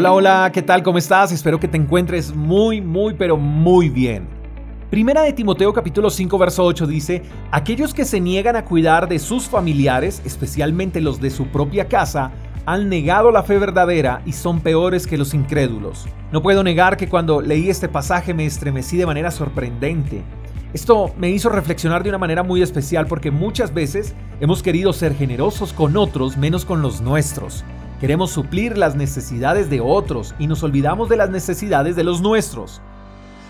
Hola, hola, ¿qué tal? ¿Cómo estás? Espero que te encuentres muy, muy, pero muy bien. Primera de Timoteo capítulo 5 verso 8 dice, aquellos que se niegan a cuidar de sus familiares, especialmente los de su propia casa, han negado la fe verdadera y son peores que los incrédulos. No puedo negar que cuando leí este pasaje me estremecí de manera sorprendente. Esto me hizo reflexionar de una manera muy especial porque muchas veces hemos querido ser generosos con otros menos con los nuestros. Queremos suplir las necesidades de otros y nos olvidamos de las necesidades de los nuestros.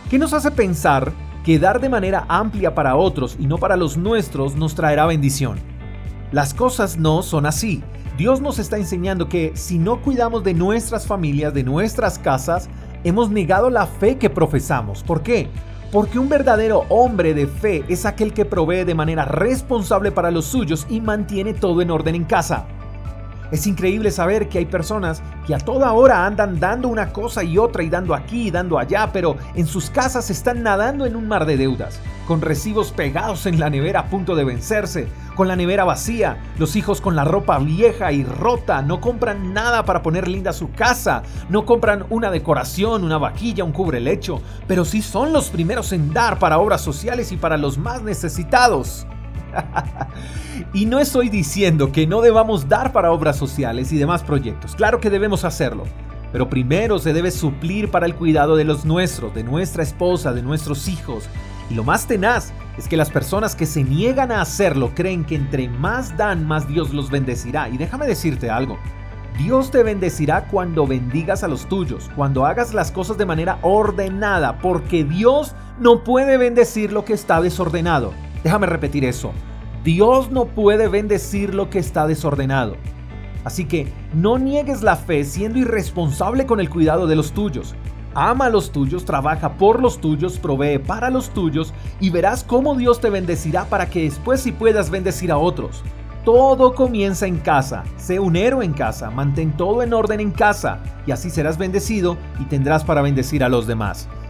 ¿Qué nos hace pensar que dar de manera amplia para otros y no para los nuestros nos traerá bendición? Las cosas no son así. Dios nos está enseñando que si no cuidamos de nuestras familias, de nuestras casas, hemos negado la fe que profesamos. ¿Por qué? Porque un verdadero hombre de fe es aquel que provee de manera responsable para los suyos y mantiene todo en orden en casa. Es increíble saber que hay personas que a toda hora andan dando una cosa y otra y dando aquí y dando allá, pero en sus casas están nadando en un mar de deudas, con recibos pegados en la nevera a punto de vencerse, con la nevera vacía, los hijos con la ropa vieja y rota, no compran nada para poner linda su casa, no compran una decoración, una vaquilla, un cubrelecho, pero sí son los primeros en dar para obras sociales y para los más necesitados. y no estoy diciendo que no debamos dar para obras sociales y demás proyectos. Claro que debemos hacerlo. Pero primero se debe suplir para el cuidado de los nuestros, de nuestra esposa, de nuestros hijos. Y lo más tenaz es que las personas que se niegan a hacerlo creen que entre más dan, más Dios los bendecirá. Y déjame decirte algo. Dios te bendecirá cuando bendigas a los tuyos, cuando hagas las cosas de manera ordenada, porque Dios no puede bendecir lo que está desordenado. Déjame repetir eso. Dios no puede bendecir lo que está desordenado. Así que no niegues la fe siendo irresponsable con el cuidado de los tuyos. Ama a los tuyos, trabaja por los tuyos, provee para los tuyos y verás cómo Dios te bendecirá para que después sí puedas bendecir a otros. Todo comienza en casa. Sé un héroe en casa, mantén todo en orden en casa y así serás bendecido y tendrás para bendecir a los demás.